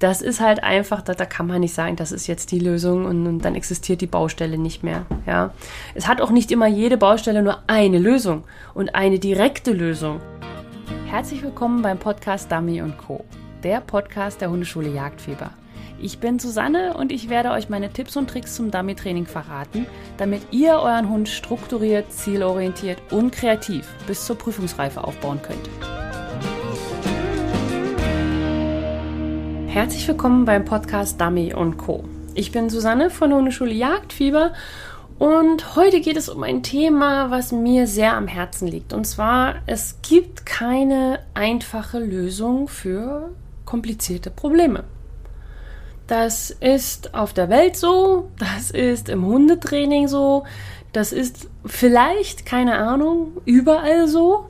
das ist halt einfach, da, da kann man nicht sagen, das ist jetzt die Lösung und, und, dann existiert die Baustelle nicht mehr. Ja. Es hat auch nicht immer jede Baustelle nur eine Lösung und eine direkte Lösung. Herzlich willkommen beim Podcast Dummy Co., der Podcast der Hundeschule Jagdfieber. Ich bin Susanne und ich werde euch meine Tipps und Tricks zum Dummy-Training verraten, damit ihr euren Hund strukturiert, zielorientiert und kreativ bis zur Prüfungsreife aufbauen könnt. Herzlich willkommen beim Podcast Dummy und Co. Ich bin Susanne von der Hundeschule Jagdfieber und heute geht es um ein Thema, was mir sehr am Herzen liegt. Und zwar, es gibt keine einfache Lösung für komplizierte Probleme. Das ist auf der Welt so, das ist im Hundetraining so, das ist vielleicht, keine Ahnung, überall so.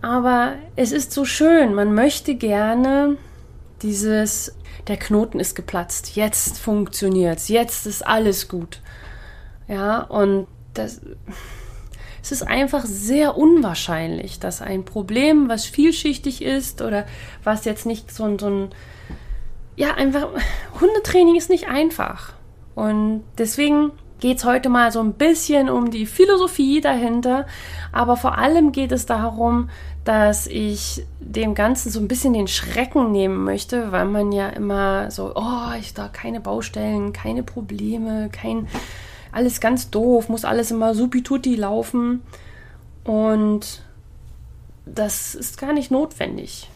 Aber es ist so schön, man möchte gerne dieses, der Knoten ist geplatzt, jetzt funktioniert's, jetzt ist alles gut. Ja, und das, es ist einfach sehr unwahrscheinlich, dass ein Problem, was vielschichtig ist oder was jetzt nicht so, so ein, ja, einfach, Hundetraining ist nicht einfach. Und deswegen geht es heute mal so ein bisschen um die Philosophie dahinter, aber vor allem geht es darum, dass ich dem Ganzen so ein bisschen den Schrecken nehmen möchte, weil man ja immer so, oh, ich da keine Baustellen, keine Probleme, kein alles ganz doof, muss alles immer supituti laufen und das ist gar nicht notwendig.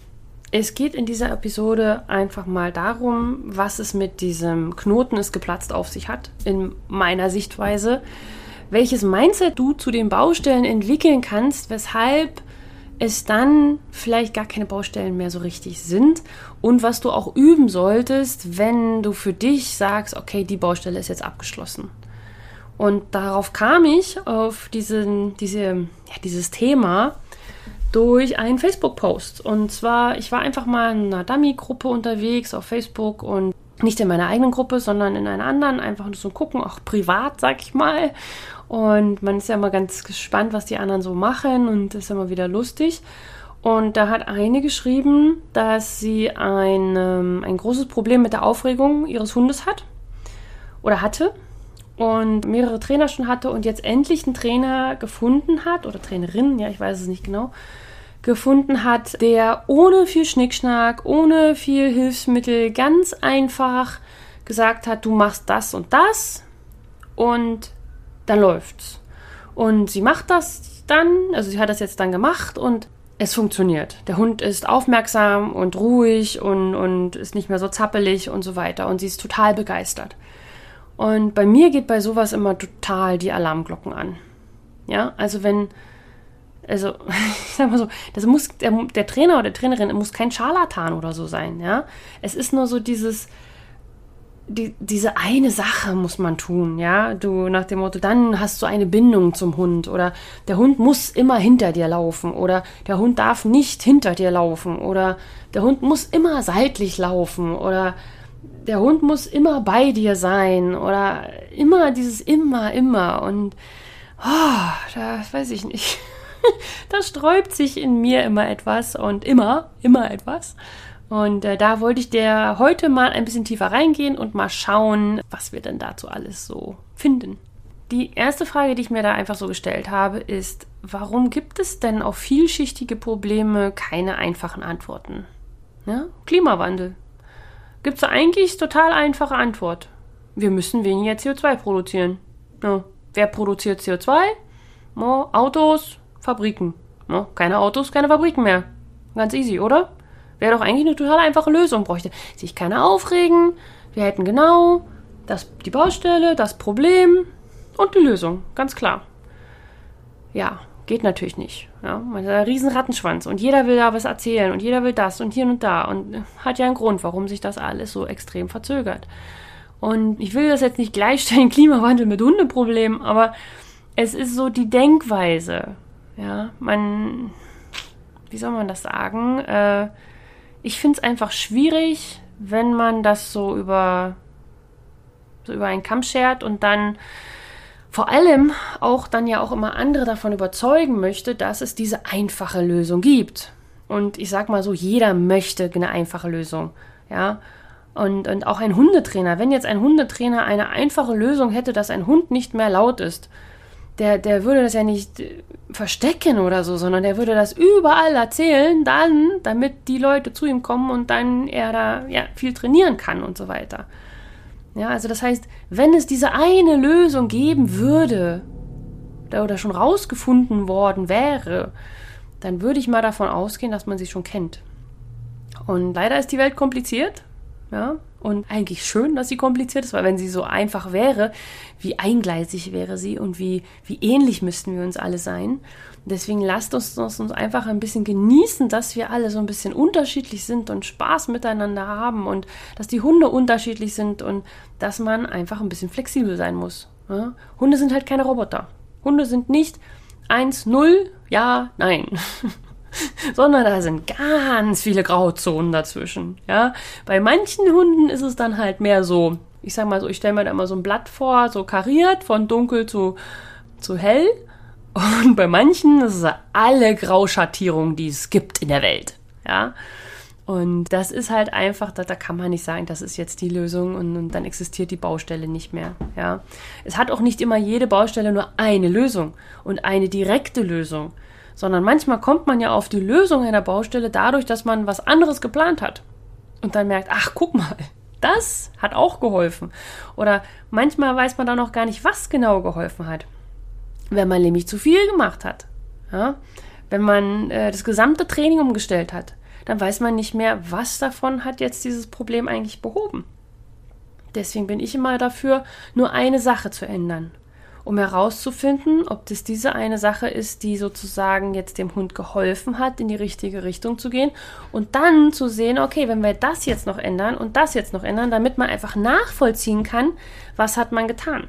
Es geht in dieser Episode einfach mal darum, was es mit diesem Knoten ist geplatzt auf sich hat, in meiner Sichtweise, welches Mindset du zu den Baustellen entwickeln kannst, weshalb es dann vielleicht gar keine Baustellen mehr so richtig sind und was du auch üben solltest, wenn du für dich sagst, okay, die Baustelle ist jetzt abgeschlossen. Und darauf kam ich auf diesen, diese, ja, dieses Thema durch einen Facebook-Post. Und zwar, ich war einfach mal in einer Dummy-Gruppe unterwegs auf Facebook und nicht in meiner eigenen Gruppe, sondern in einer anderen, einfach nur so gucken, auch privat, sag ich mal. Und man ist ja immer ganz gespannt, was die anderen so machen und das ist immer wieder lustig. Und da hat eine geschrieben, dass sie ein, ähm, ein großes Problem mit der Aufregung ihres Hundes hat oder hatte und mehrere Trainer schon hatte und jetzt endlich einen Trainer gefunden hat oder Trainerin, ja, ich weiß es nicht genau, gefunden hat, der ohne viel Schnickschnack, ohne viel Hilfsmittel ganz einfach gesagt hat, du machst das und das und dann läuft's. Und sie macht das dann, also sie hat das jetzt dann gemacht und es funktioniert. Der Hund ist aufmerksam und ruhig und, und ist nicht mehr so zappelig und so weiter. Und sie ist total begeistert. Und bei mir geht bei sowas immer total die Alarmglocken an. Ja, also wenn, also ich sag mal so, das muss, der, der Trainer oder Trainerin muss kein Scharlatan oder so sein, ja. Es ist nur so dieses, die, diese eine Sache muss man tun, ja. Du nach dem Motto, dann hast du eine Bindung zum Hund oder der Hund muss immer hinter dir laufen oder der Hund darf nicht hinter dir laufen oder der Hund muss immer seitlich laufen oder der Hund muss immer bei dir sein oder immer dieses immer, immer und oh, da weiß ich nicht. da sträubt sich in mir immer etwas und immer, immer etwas. Und äh, da wollte ich dir heute mal ein bisschen tiefer reingehen und mal schauen, was wir denn dazu alles so finden. Die erste Frage, die ich mir da einfach so gestellt habe, ist, warum gibt es denn auf vielschichtige Probleme keine einfachen Antworten? Ja? Klimawandel. Gibt es eigentlich total einfache Antwort. Wir müssen weniger CO2 produzieren. Ja. Wer produziert CO2? Ja, Autos, Fabriken. Ja, keine Autos, keine Fabriken mehr. Ganz easy, oder? Wäre doch eigentlich eine total einfache Lösung. Bräuchte sich keiner aufregen. Wir hätten genau das, die Baustelle, das Problem und die Lösung. Ganz klar. Ja, geht natürlich nicht. Ja, man hat einen riesen Rattenschwanz und jeder will da was erzählen und jeder will das und hier und da und hat ja einen Grund, warum sich das alles so extrem verzögert. Und ich will das jetzt nicht gleichstellen, Klimawandel mit Hundeproblemen, aber es ist so die Denkweise. Ja, man, wie soll man das sagen? Äh, ich finde es einfach schwierig, wenn man das so über, so über einen Kamm schert und dann vor allem auch dann ja auch immer andere davon überzeugen möchte, dass es diese einfache Lösung gibt. Und ich sag mal so, jeder möchte eine einfache Lösung. Ja. Und, und auch ein Hundetrainer, wenn jetzt ein Hundetrainer eine einfache Lösung hätte, dass ein Hund nicht mehr laut ist, der, der würde das ja nicht verstecken oder so, sondern der würde das überall erzählen, dann, damit die Leute zu ihm kommen und dann er da ja, viel trainieren kann und so weiter. Ja, also das heißt, wenn es diese eine Lösung geben würde, oder schon rausgefunden worden wäre, dann würde ich mal davon ausgehen, dass man sie schon kennt. Und leider ist die Welt kompliziert, ja, und eigentlich schön, dass sie kompliziert ist, weil wenn sie so einfach wäre, wie eingleisig wäre sie und wie, wie ähnlich müssten wir uns alle sein. Deswegen lasst uns, uns, uns einfach ein bisschen genießen, dass wir alle so ein bisschen unterschiedlich sind und Spaß miteinander haben und dass die Hunde unterschiedlich sind und dass man einfach ein bisschen flexibel sein muss. Ja? Hunde sind halt keine Roboter. Hunde sind nicht 1, 0, ja, nein. sondern da sind ganz viele Grauzonen dazwischen. Ja, bei manchen Hunden ist es dann halt mehr so, ich sag mal so, ich stelle mir da immer so ein Blatt vor, so kariert von dunkel zu, zu hell. Und bei manchen ist es alle Grauschattierungen, die es gibt in der Welt. Ja. Und das ist halt einfach, da, da kann man nicht sagen, das ist jetzt die Lösung und, und, dann existiert die Baustelle nicht mehr. Ja. Es hat auch nicht immer jede Baustelle nur eine Lösung und eine direkte Lösung sondern manchmal kommt man ja auf die Lösung einer Baustelle dadurch, dass man was anderes geplant hat und dann merkt, ach, guck mal, das hat auch geholfen. Oder manchmal weiß man dann noch gar nicht, was genau geholfen hat, wenn man nämlich zu viel gemacht hat. Ja? Wenn man äh, das gesamte Training umgestellt hat, dann weiß man nicht mehr, was davon hat jetzt dieses Problem eigentlich behoben. Deswegen bin ich immer dafür, nur eine Sache zu ändern um herauszufinden, ob das diese eine Sache ist, die sozusagen jetzt dem Hund geholfen hat, in die richtige Richtung zu gehen und dann zu sehen, okay, wenn wir das jetzt noch ändern und das jetzt noch ändern, damit man einfach nachvollziehen kann, was hat man getan.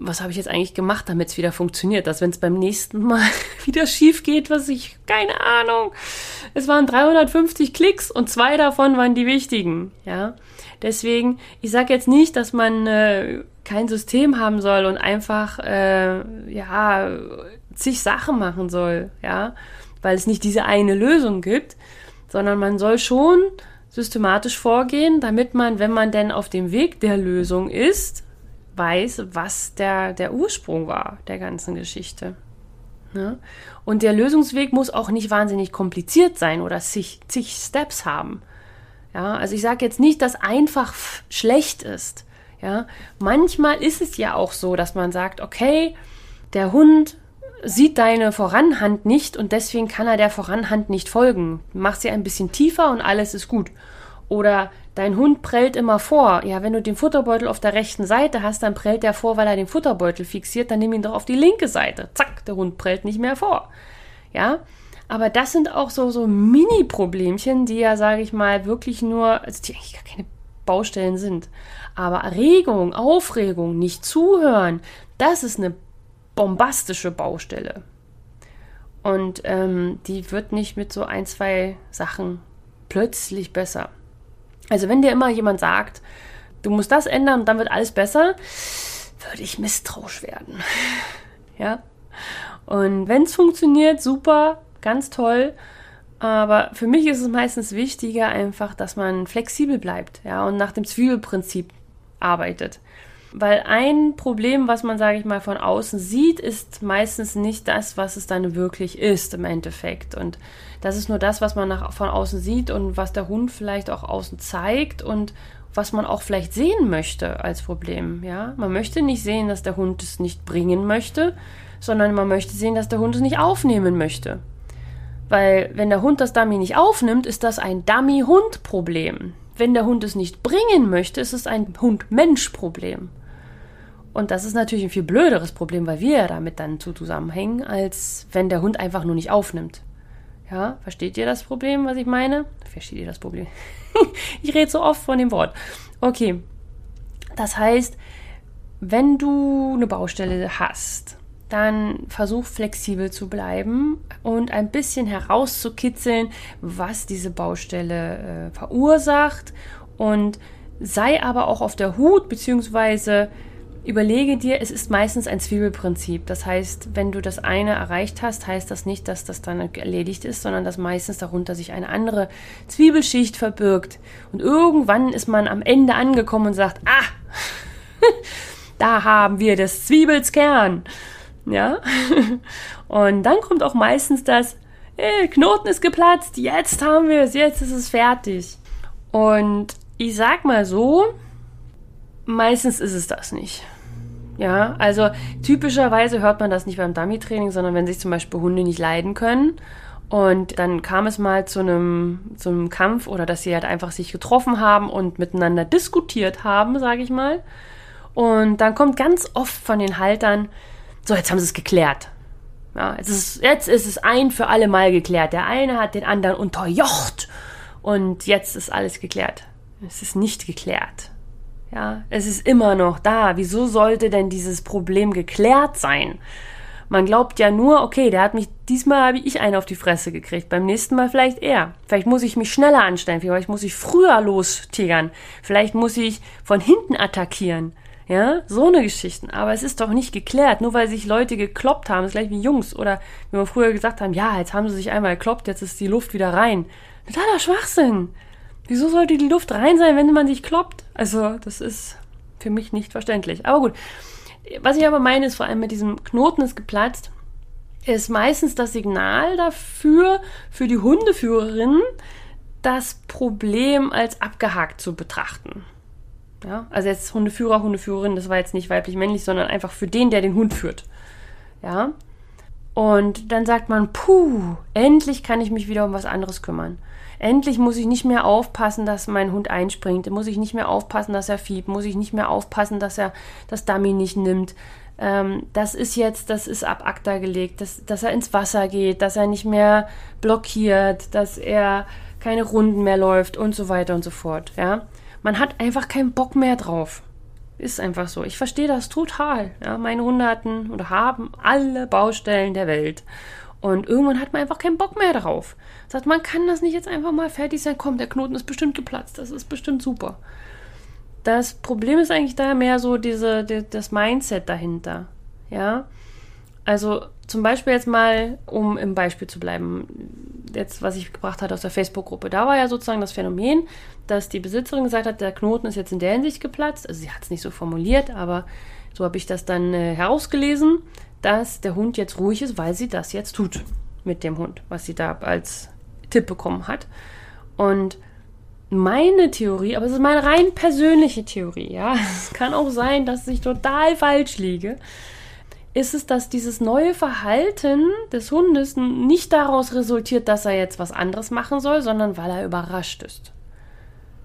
was habe ich jetzt eigentlich gemacht, damit es wieder funktioniert, dass wenn es beim nächsten Mal wieder schief geht, was ich, keine Ahnung. Es waren 350 Klicks und zwei davon waren die wichtigen, ja. Deswegen, ich sage jetzt nicht, dass man äh, kein System haben soll und einfach, äh, ja, zig Sachen machen soll, ja, weil es nicht diese eine Lösung gibt, sondern man soll schon systematisch vorgehen, damit man, wenn man denn auf dem Weg der Lösung ist, weiß, was der, der Ursprung war der ganzen Geschichte. Ne? Und der Lösungsweg muss auch nicht wahnsinnig kompliziert sein oder zig, zig Steps haben. Ja, also ich sage jetzt nicht, dass einfach schlecht ist. Ja, manchmal ist es ja auch so, dass man sagt, okay, der Hund sieht deine Voranhand nicht und deswegen kann er der Voranhand nicht folgen. Mach sie ein bisschen tiefer und alles ist gut. Oder dein Hund prellt immer vor. Ja, wenn du den Futterbeutel auf der rechten Seite hast, dann prellt er vor, weil er den Futterbeutel fixiert, dann nimm ihn doch auf die linke Seite. Zack, der Hund prellt nicht mehr vor. Ja, aber das sind auch so, so Mini-Problemchen, die ja, sage ich mal, wirklich nur, also die eigentlich gar keine Baustellen sind. Aber Erregung, Aufregung, nicht zuhören, das ist eine bombastische Baustelle. Und ähm, die wird nicht mit so ein, zwei Sachen plötzlich besser. Also wenn dir immer jemand sagt, du musst das ändern und dann wird alles besser, würde ich misstrauisch werden. ja. Und wenn es funktioniert, super, ganz toll. Aber für mich ist es meistens wichtiger einfach, dass man flexibel bleibt, ja, und nach dem Zwiebelprinzip arbeitet. Weil ein Problem, was man, sage ich mal, von außen sieht, ist meistens nicht das, was es dann wirklich ist im Endeffekt. Und das ist nur das, was man nach, von außen sieht und was der Hund vielleicht auch außen zeigt und was man auch vielleicht sehen möchte als Problem. Ja, man möchte nicht sehen, dass der Hund es nicht bringen möchte, sondern man möchte sehen, dass der Hund es nicht aufnehmen möchte. Weil wenn der Hund das Dummy nicht aufnimmt, ist das ein Dummy-Hund-Problem. Wenn der Hund es nicht bringen möchte, ist es ein Hund-Mensch-Problem. Und das ist natürlich ein viel blöderes Problem, weil wir ja damit dann zu zusammenhängen, als wenn der Hund einfach nur nicht aufnimmt. Ja, versteht ihr das Problem, was ich meine? Versteht ihr das Problem? ich rede so oft von dem Wort. Okay. Das heißt, wenn du eine Baustelle hast, dann versuch flexibel zu bleiben und ein bisschen herauszukitzeln, was diese Baustelle äh, verursacht und sei aber auch auf der Hut, beziehungsweise überlege dir, es ist meistens ein Zwiebelprinzip. Das heißt, wenn du das eine erreicht hast, heißt das nicht, dass das dann erledigt ist, sondern dass meistens darunter sich eine andere Zwiebelschicht verbirgt. Und irgendwann ist man am Ende angekommen und sagt, ah, da haben wir das Zwiebelskern. Ja? Und dann kommt auch meistens das, hey, Knoten ist geplatzt, jetzt haben wir es, jetzt ist es fertig. Und ich sag mal so, meistens ist es das nicht. Ja, also typischerweise hört man das nicht beim Dummy-Training, sondern wenn sich zum Beispiel Hunde nicht leiden können und dann kam es mal zu einem, zu einem Kampf oder dass sie halt einfach sich getroffen haben und miteinander diskutiert haben, sage ich mal. Und dann kommt ganz oft von den Haltern, so, jetzt haben sie es geklärt. Ja, jetzt ist, jetzt ist es ein für alle Mal geklärt. Der eine hat den anderen unterjocht und jetzt ist alles geklärt. Es ist nicht geklärt. Ja, es ist immer noch da. Wieso sollte denn dieses Problem geklärt sein? Man glaubt ja nur, okay, der hat mich, diesmal habe ich einen auf die Fresse gekriegt, beim nächsten Mal vielleicht er. Vielleicht muss ich mich schneller anstellen, vielleicht muss ich früher lostigern, vielleicht muss ich von hinten attackieren. Ja, so eine Geschichten. Aber es ist doch nicht geklärt, nur weil sich Leute gekloppt haben, ist gleich wie Jungs. Oder wie wir früher gesagt haben, ja, jetzt haben sie sich einmal gekloppt, jetzt ist die Luft wieder rein. Totaler Schwachsinn. Wieso sollte die Luft rein sein, wenn man sich kloppt? Also, das ist für mich nicht verständlich. Aber gut. Was ich aber meine, ist vor allem mit diesem Knoten ist geplatzt, ist meistens das Signal dafür, für die Hundeführerin, das Problem als abgehakt zu betrachten. Ja, also jetzt Hundeführer, Hundeführerin, das war jetzt nicht weiblich-männlich, sondern einfach für den, der den Hund führt. Ja. Und dann sagt man, puh, endlich kann ich mich wieder um was anderes kümmern. Endlich muss ich nicht mehr aufpassen, dass mein Hund einspringt. Muss ich nicht mehr aufpassen, dass er fiebt. Muss ich nicht mehr aufpassen, dass er das Dummy nicht nimmt. Ähm, das ist jetzt, das ist ab ACTA gelegt, dass, dass er ins Wasser geht, dass er nicht mehr blockiert, dass er keine Runden mehr läuft und so weiter und so fort. Ja man hat einfach keinen Bock mehr drauf. Ist einfach so. Ich verstehe das total. Ja, meine Hunde hatten oder haben alle Baustellen der Welt. Und irgendwann hat man einfach keinen Bock mehr drauf. Sagt, man kann das nicht jetzt einfach mal fertig sein. Komm, der Knoten ist bestimmt geplatzt. Das ist bestimmt super. Das Problem ist eigentlich da mehr so diese, die, das Mindset dahinter. Ja. Also zum Beispiel jetzt mal, um im Beispiel zu bleiben, jetzt was ich gebracht hatte aus der Facebook-Gruppe, da war ja sozusagen das Phänomen, dass die Besitzerin gesagt hat, der Knoten ist jetzt in der Hinsicht geplatzt. Also sie hat es nicht so formuliert, aber so habe ich das dann äh, herausgelesen, dass der Hund jetzt ruhig ist, weil sie das jetzt tut mit dem Hund, was sie da als Tipp bekommen hat. Und meine Theorie, aber es ist meine rein persönliche Theorie, ja. Es kann auch sein, dass ich total falsch liege ist es, dass dieses neue Verhalten des Hundes nicht daraus resultiert, dass er jetzt was anderes machen soll, sondern weil er überrascht ist.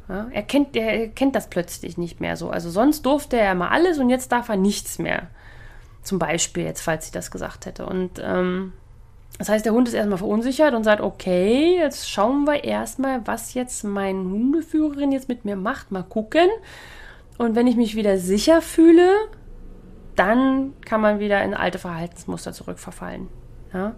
Ja, er, kennt, er kennt das plötzlich nicht mehr so. Also sonst durfte er mal alles und jetzt darf er nichts mehr. Zum Beispiel jetzt, falls ich das gesagt hätte. Und ähm, das heißt, der Hund ist erstmal verunsichert und sagt, okay, jetzt schauen wir erstmal, was jetzt meine Hundeführerin jetzt mit mir macht. Mal gucken. Und wenn ich mich wieder sicher fühle, dann kann man wieder in alte Verhaltensmuster zurückverfallen. Ja?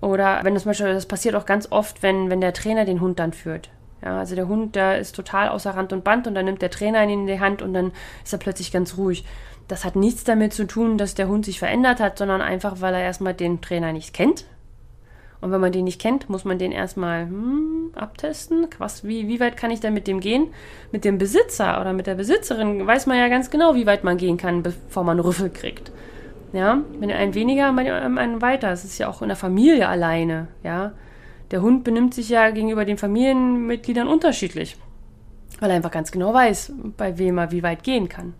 Oder wenn das zum Beispiel, das passiert auch ganz oft, wenn, wenn der Trainer den Hund dann führt. Ja, also der Hund, der ist total außer Rand und Band und dann nimmt der Trainer ihn in die Hand und dann ist er plötzlich ganz ruhig. Das hat nichts damit zu tun, dass der Hund sich verändert hat, sondern einfach, weil er erstmal den Trainer nicht kennt und wenn man den nicht kennt, muss man den erstmal hm, abtesten. Was, wie, wie weit kann ich denn mit dem gehen? Mit dem Besitzer oder mit der Besitzerin weiß man ja ganz genau, wie weit man gehen kann, bevor man Rüffel kriegt. Ja, wenn ein weniger, ein weiter. Es ist ja auch in der Familie alleine. Ja, der Hund benimmt sich ja gegenüber den Familienmitgliedern unterschiedlich, weil er einfach ganz genau weiß, bei wem er wie weit gehen kann.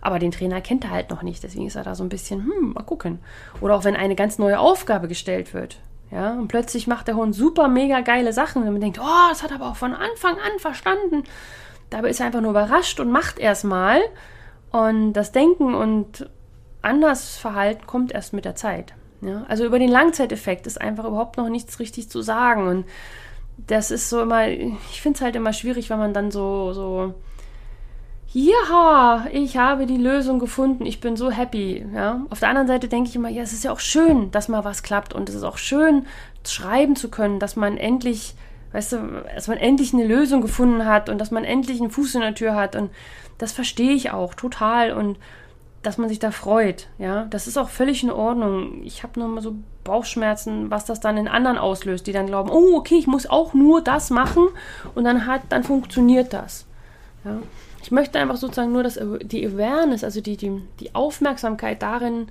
Aber den Trainer kennt er halt noch nicht, deswegen ist er da so ein bisschen, hm, mal gucken. Oder auch wenn eine ganz neue Aufgabe gestellt wird. Ja, und plötzlich macht der Hund super mega geile Sachen und man denkt, oh, das hat er aber auch von Anfang an verstanden. Dabei ist er einfach nur überrascht und macht erstmal. Und das Denken und anders Verhalten kommt erst mit der Zeit. Ja, also über den Langzeiteffekt ist einfach überhaupt noch nichts richtig zu sagen. Und das ist so immer, ich finde es halt immer schwierig, wenn man dann so, so ja, ich habe die Lösung gefunden, ich bin so happy. Ja? Auf der anderen Seite denke ich immer, ja, es ist ja auch schön, dass mal was klappt und es ist auch schön, schreiben zu können, dass man endlich Weißt du, dass man endlich eine Lösung gefunden hat und dass man endlich einen Fuß in der Tür hat. Und das verstehe ich auch total. Und dass man sich da freut, ja, das ist auch völlig in Ordnung. Ich habe nur mal so Bauchschmerzen, was das dann in anderen auslöst, die dann glauben, oh, okay, ich muss auch nur das machen und dann hat, dann funktioniert das. Ja. Ich möchte einfach sozusagen nur dass die Awareness, also die, die, die Aufmerksamkeit darin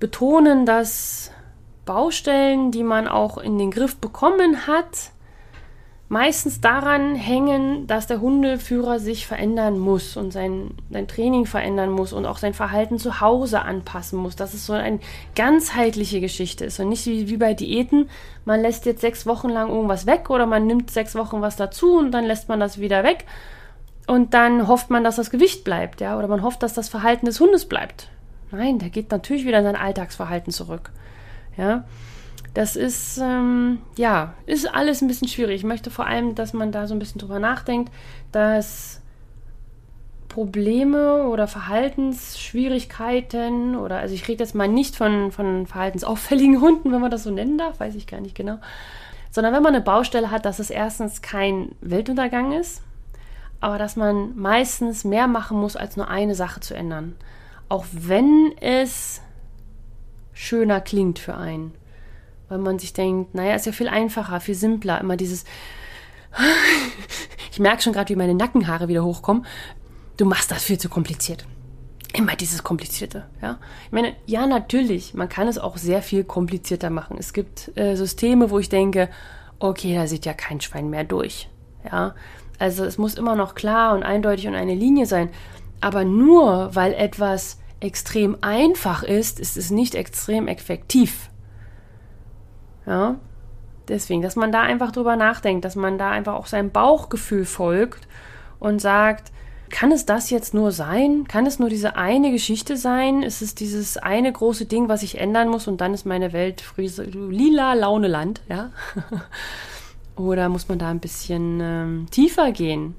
betonen, dass Baustellen, die man auch in den Griff bekommen hat, meistens daran hängen, dass der Hundeführer sich verändern muss und sein, sein Training verändern muss und auch sein Verhalten zu Hause anpassen muss. Dass es so eine ganzheitliche Geschichte. Ist und nicht wie, wie bei Diäten, man lässt jetzt sechs Wochen lang irgendwas weg oder man nimmt sechs Wochen was dazu und dann lässt man das wieder weg und dann hofft man, dass das Gewicht bleibt, ja, oder man hofft, dass das Verhalten des Hundes bleibt. Nein, der geht natürlich wieder in sein Alltagsverhalten zurück. Ja, das ist, ähm, ja, ist alles ein bisschen schwierig. Ich möchte vor allem, dass man da so ein bisschen drüber nachdenkt, dass Probleme oder Verhaltensschwierigkeiten oder, also ich rede jetzt mal nicht von, von verhaltensauffälligen Hunden, wenn man das so nennen darf, weiß ich gar nicht genau, sondern wenn man eine Baustelle hat, dass es erstens kein Weltuntergang ist, aber dass man meistens mehr machen muss, als nur eine Sache zu ändern. Auch wenn es schöner klingt für einen weil man sich denkt, naja, ist ja viel einfacher, viel simpler. Immer dieses, ich merke schon gerade, wie meine Nackenhaare wieder hochkommen. Du machst das viel zu kompliziert. Immer dieses Komplizierte, ja. Ich meine, ja, natürlich, man kann es auch sehr viel komplizierter machen. Es gibt äh, Systeme, wo ich denke, okay, da sieht ja kein Schwein mehr durch, ja. Also es muss immer noch klar und eindeutig und eine Linie sein. Aber nur weil etwas extrem einfach ist, ist es nicht extrem effektiv. Ja, deswegen, dass man da einfach drüber nachdenkt, dass man da einfach auch seinem Bauchgefühl folgt und sagt, kann es das jetzt nur sein? Kann es nur diese eine Geschichte sein? Ist es dieses eine große Ding, was ich ändern muss und dann ist meine Welt lila Launeland, ja? Oder muss man da ein bisschen ähm, tiefer gehen?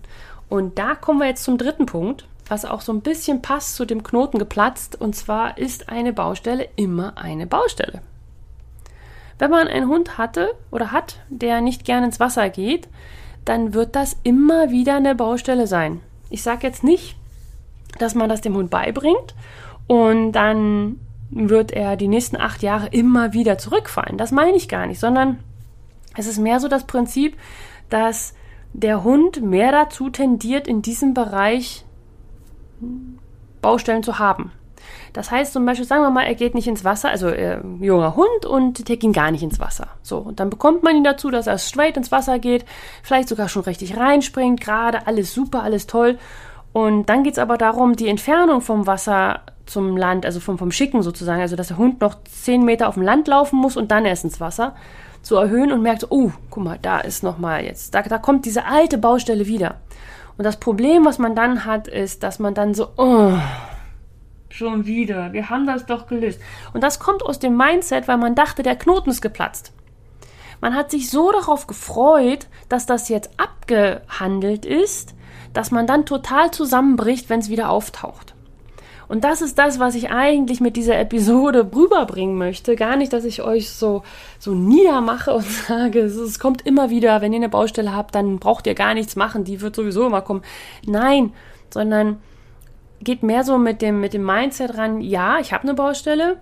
Und da kommen wir jetzt zum dritten Punkt, was auch so ein bisschen passt zu dem Knoten geplatzt. Und zwar ist eine Baustelle immer eine Baustelle. Wenn man einen Hund hatte oder hat, der nicht gern ins Wasser geht, dann wird das immer wieder eine Baustelle sein. Ich sage jetzt nicht, dass man das dem Hund beibringt und dann wird er die nächsten acht Jahre immer wieder zurückfallen. Das meine ich gar nicht, sondern es ist mehr so das Prinzip, dass der Hund mehr dazu tendiert, in diesem Bereich Baustellen zu haben. Das heißt zum Beispiel, sagen wir mal, er geht nicht ins Wasser, also äh, junger Hund und der ging gar nicht ins Wasser. So, und dann bekommt man ihn dazu, dass er straight ins Wasser geht, vielleicht sogar schon richtig reinspringt, gerade alles super, alles toll. Und dann geht es aber darum, die Entfernung vom Wasser zum Land, also vom, vom Schicken sozusagen, also dass der Hund noch 10 Meter auf dem Land laufen muss und dann erst ins Wasser, zu erhöhen und merkt, oh, guck mal, da ist nochmal jetzt, da, da kommt diese alte Baustelle wieder. Und das Problem, was man dann hat, ist, dass man dann so, oh, Schon wieder. Wir haben das doch gelöst. Und das kommt aus dem Mindset, weil man dachte, der Knoten ist geplatzt. Man hat sich so darauf gefreut, dass das jetzt abgehandelt ist, dass man dann total zusammenbricht, wenn es wieder auftaucht. Und das ist das, was ich eigentlich mit dieser Episode rüberbringen möchte. Gar nicht, dass ich euch so, so niedermache und sage, es, kommt immer wieder, wenn ihr eine Baustelle habt, dann braucht ihr gar nichts machen, die wird sowieso immer kommen. Nein, sondern geht mehr so mit dem, mit dem Mindset ran, ja, ich habe eine Baustelle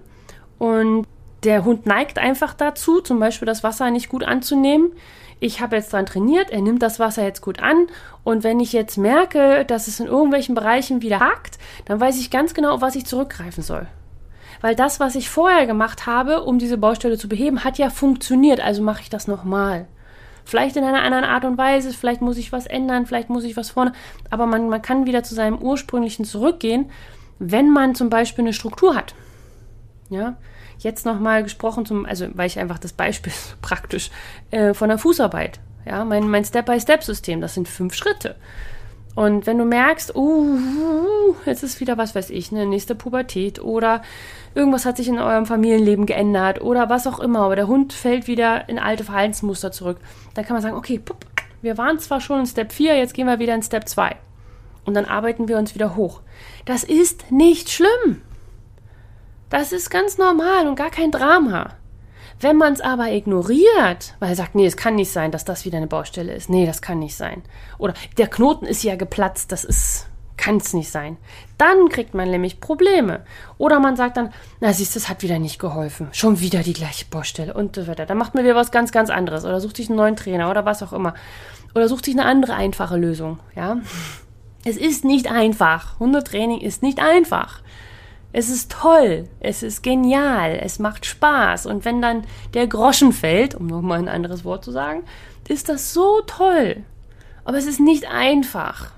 und der Hund neigt einfach dazu, zum Beispiel das Wasser nicht gut anzunehmen. Ich habe jetzt dran trainiert, er nimmt das Wasser jetzt gut an und wenn ich jetzt merke, dass es in irgendwelchen Bereichen wieder hakt, dann weiß ich ganz genau, auf was ich zurückgreifen soll. Weil das, was ich vorher gemacht habe, um diese Baustelle zu beheben, hat ja funktioniert, also mache ich das nochmal. Vielleicht in einer anderen Art und Weise, vielleicht muss ich was ändern, vielleicht muss ich was vorne. Aber man, man kann wieder zu seinem ursprünglichen zurückgehen, wenn man zum Beispiel eine Struktur hat. Ja, jetzt nochmal gesprochen zum, also weil ich einfach das Beispiel praktisch äh, von der Fußarbeit. Ja, mein, mein Step-by-Step-System, das sind fünf Schritte. Und wenn du merkst, uh, jetzt ist wieder was weiß ich, eine nächste Pubertät oder irgendwas hat sich in eurem Familienleben geändert oder was auch immer, aber der Hund fällt wieder in alte Verhaltensmuster zurück, dann kann man sagen, okay, pup, wir waren zwar schon in Step 4, jetzt gehen wir wieder in Step 2. Und dann arbeiten wir uns wieder hoch. Das ist nicht schlimm. Das ist ganz normal und gar kein Drama. Wenn man es aber ignoriert, weil er sagt, nee, es kann nicht sein, dass das wieder eine Baustelle ist. Nee, das kann nicht sein. Oder der Knoten ist ja geplatzt, das ist, kann es nicht sein. Dann kriegt man nämlich Probleme. Oder man sagt dann, na siehst du, das hat wieder nicht geholfen. Schon wieder die gleiche Baustelle und so weiter. Dann macht man wieder was ganz, ganz anderes. Oder sucht sich einen neuen Trainer oder was auch immer. Oder sucht sich eine andere einfache Lösung. Ja. Es ist nicht einfach. Hundetraining ist nicht einfach. Es ist toll, es ist genial, es macht Spaß. Und wenn dann der Groschen fällt, um nochmal ein anderes Wort zu sagen, ist das so toll. Aber es ist nicht einfach.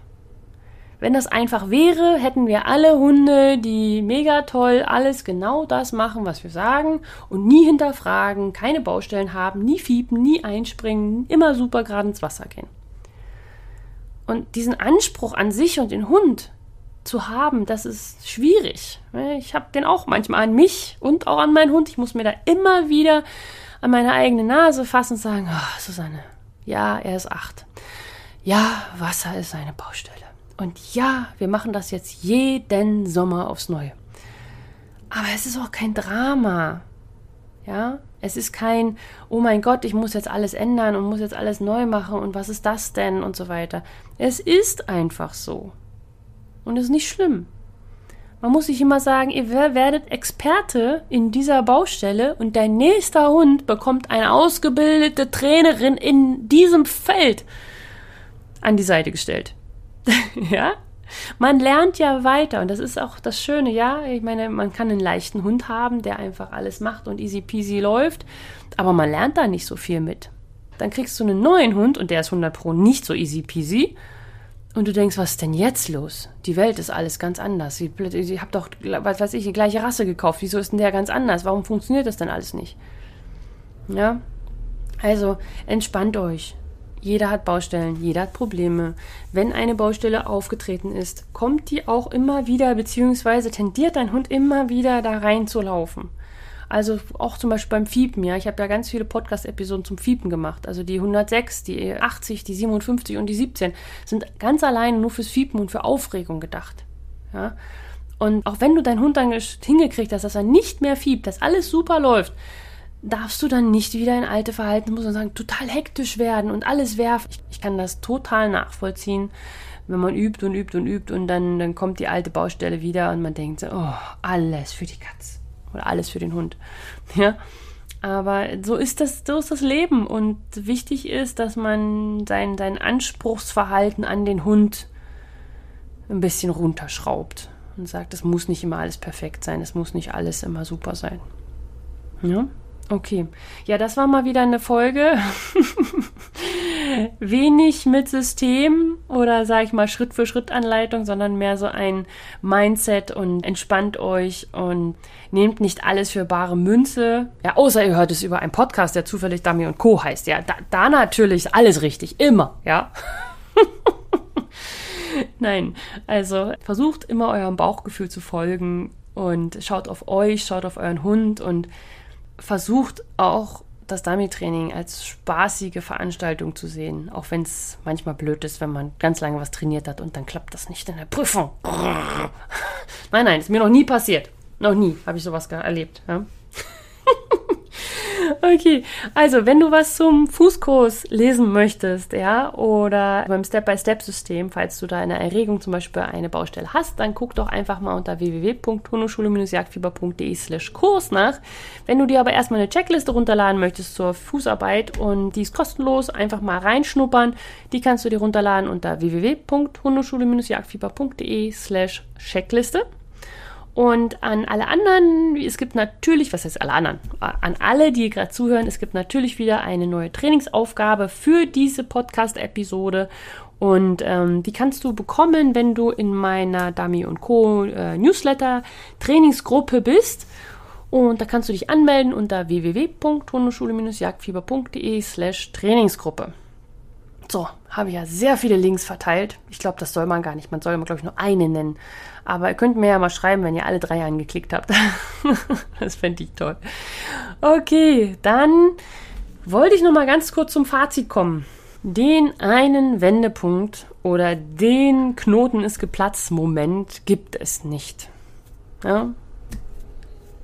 Wenn das einfach wäre, hätten wir alle Hunde, die mega toll alles genau das machen, was wir sagen und nie hinterfragen, keine Baustellen haben, nie fiepen, nie einspringen, immer super gerade ins Wasser gehen. Und diesen Anspruch an sich und den Hund, zu haben, das ist schwierig. Ich habe den auch manchmal an mich und auch an meinen Hund. Ich muss mir da immer wieder an meine eigene Nase fassen und sagen, oh, Susanne, ja, er ist acht. Ja, Wasser ist eine Baustelle. Und ja, wir machen das jetzt jeden Sommer aufs Neue. Aber es ist auch kein Drama. Ja, es ist kein, oh mein Gott, ich muss jetzt alles ändern und muss jetzt alles neu machen und was ist das denn und so weiter. Es ist einfach so. Und das ist nicht schlimm. Man muss sich immer sagen, ihr werdet Experte in dieser Baustelle und dein nächster Hund bekommt eine ausgebildete Trainerin in diesem Feld an die Seite gestellt. ja? Man lernt ja weiter und das ist auch das Schöne, ja. Ich meine, man kann einen leichten Hund haben, der einfach alles macht und easy peasy läuft, aber man lernt da nicht so viel mit. Dann kriegst du einen neuen Hund und der ist 100 Pro nicht so easy peasy und du denkst, was ist denn jetzt los? Die Welt ist alles ganz anders. Ich, ich doch, was weiß ich, die gleiche Rasse gekauft. Wieso ist denn der ganz anders? Warum funktioniert das denn alles nicht? Ja? Also, entspannt euch. Jeder hat Baustellen, jeder hat Probleme. Wenn eine Baustelle aufgetreten ist, kommt die auch immer wieder, beziehungsweise tendiert dein Hund immer wieder da reinzulaufen. Also auch zum Beispiel beim Fiepen, ja. Ich habe ja ganz viele Podcast-Episoden zum Fiepen gemacht. Also die 106, die 80, die 57 und die 17 sind ganz alleine nur fürs Fiepen und für Aufregung gedacht. Ja. Und auch wenn du deinen Hund dann hingekriegt hast, dass er nicht mehr fiebt, dass alles super läuft, darfst du dann nicht wieder in alte Verhalten, muss man sagen, total hektisch werden und alles werfen. Ich, ich, kann das total nachvollziehen, wenn man übt und übt und übt und dann, dann kommt die alte Baustelle wieder und man denkt oh, alles für die Katze oder alles für den Hund. Ja. Aber so ist das, so ist das Leben. Und wichtig ist, dass man sein, sein Anspruchsverhalten an den Hund ein bisschen runterschraubt und sagt, es muss nicht immer alles perfekt sein, es muss nicht alles immer super sein. Ja? Okay. Ja, das war mal wieder eine Folge. Wenig mit System oder sage ich mal Schritt für Schritt Anleitung, sondern mehr so ein Mindset und entspannt euch und nehmt nicht alles für bare Münze. Ja, außer ihr hört es über einen Podcast, der zufällig Dami und Co. heißt. Ja, da, da natürlich alles richtig. Immer, ja. Nein, also versucht immer eurem Bauchgefühl zu folgen und schaut auf euch, schaut auf euren Hund und versucht auch das Dummy-Training als spaßige Veranstaltung zu sehen, auch wenn es manchmal blöd ist, wenn man ganz lange was trainiert hat und dann klappt das nicht in der Prüfung. Nein, nein, ist mir noch nie passiert. Noch nie habe ich sowas erlebt. Ja? Okay, also wenn du was zum Fußkurs lesen möchtest, ja, oder beim Step-by-Step-System, falls du da in der Erregung zum Beispiel eine Baustelle hast, dann guck doch einfach mal unter www.hundeschule-jagdfieber.de slash Kurs nach. Wenn du dir aber erstmal eine Checkliste runterladen möchtest zur Fußarbeit und die ist kostenlos, einfach mal reinschnuppern, die kannst du dir runterladen unter www.hundeschule-jagdfieber.de slash Checkliste. Und an alle anderen, es gibt natürlich, was heißt alle anderen? An alle, die gerade zuhören, es gibt natürlich wieder eine neue Trainingsaufgabe für diese Podcast-Episode. Und ähm, die kannst du bekommen, wenn du in meiner Dummy Co. Äh, Newsletter Trainingsgruppe bist. Und da kannst du dich anmelden unter www.hundeschule-jagdfieber.de slash Trainingsgruppe. So, habe ich ja sehr viele Links verteilt. Ich glaube, das soll man gar nicht. Man soll, glaube ich, nur eine nennen. Aber ihr könnt mir ja mal schreiben, wenn ihr alle drei angeklickt habt. das fände ich toll. Okay, dann wollte ich noch mal ganz kurz zum Fazit kommen. Den einen Wendepunkt oder den Knoten ist geplatzt Moment gibt es nicht. Ja?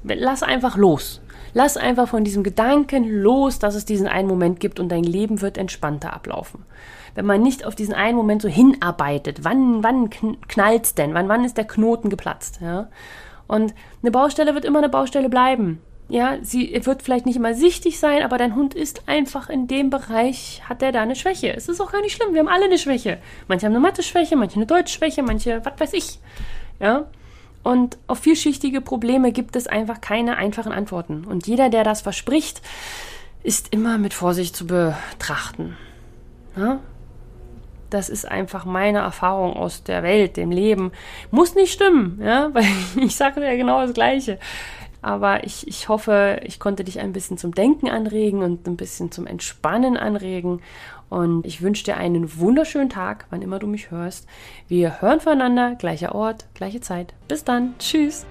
lass einfach los. Lass einfach von diesem Gedanken los, dass es diesen einen Moment gibt und dein Leben wird entspannter ablaufen. Wenn man nicht auf diesen einen Moment so hinarbeitet, wann, wann knallt's denn? Wann, wann ist der Knoten geplatzt? Ja? Und eine Baustelle wird immer eine Baustelle bleiben. Ja, sie wird vielleicht nicht immer sichtig sein, aber dein Hund ist einfach in dem Bereich, hat er da eine Schwäche. Es ist auch gar nicht schlimm, wir haben alle eine Schwäche. Manche haben eine Mathe-Schwäche, manche eine Deutsch-Schwäche, manche, was weiß ich. Ja, und auf vielschichtige Probleme gibt es einfach keine einfachen Antworten. Und jeder, der das verspricht, ist immer mit Vorsicht zu betrachten. Ja? Das ist einfach meine Erfahrung aus der Welt, dem Leben. Muss nicht stimmen, ja, weil ich sage ja genau das Gleiche. Aber ich, ich hoffe, ich konnte dich ein bisschen zum Denken anregen und ein bisschen zum Entspannen anregen. Und ich wünsche dir einen wunderschönen Tag, wann immer du mich hörst. Wir hören voneinander, gleicher Ort, gleiche Zeit. Bis dann. Tschüss.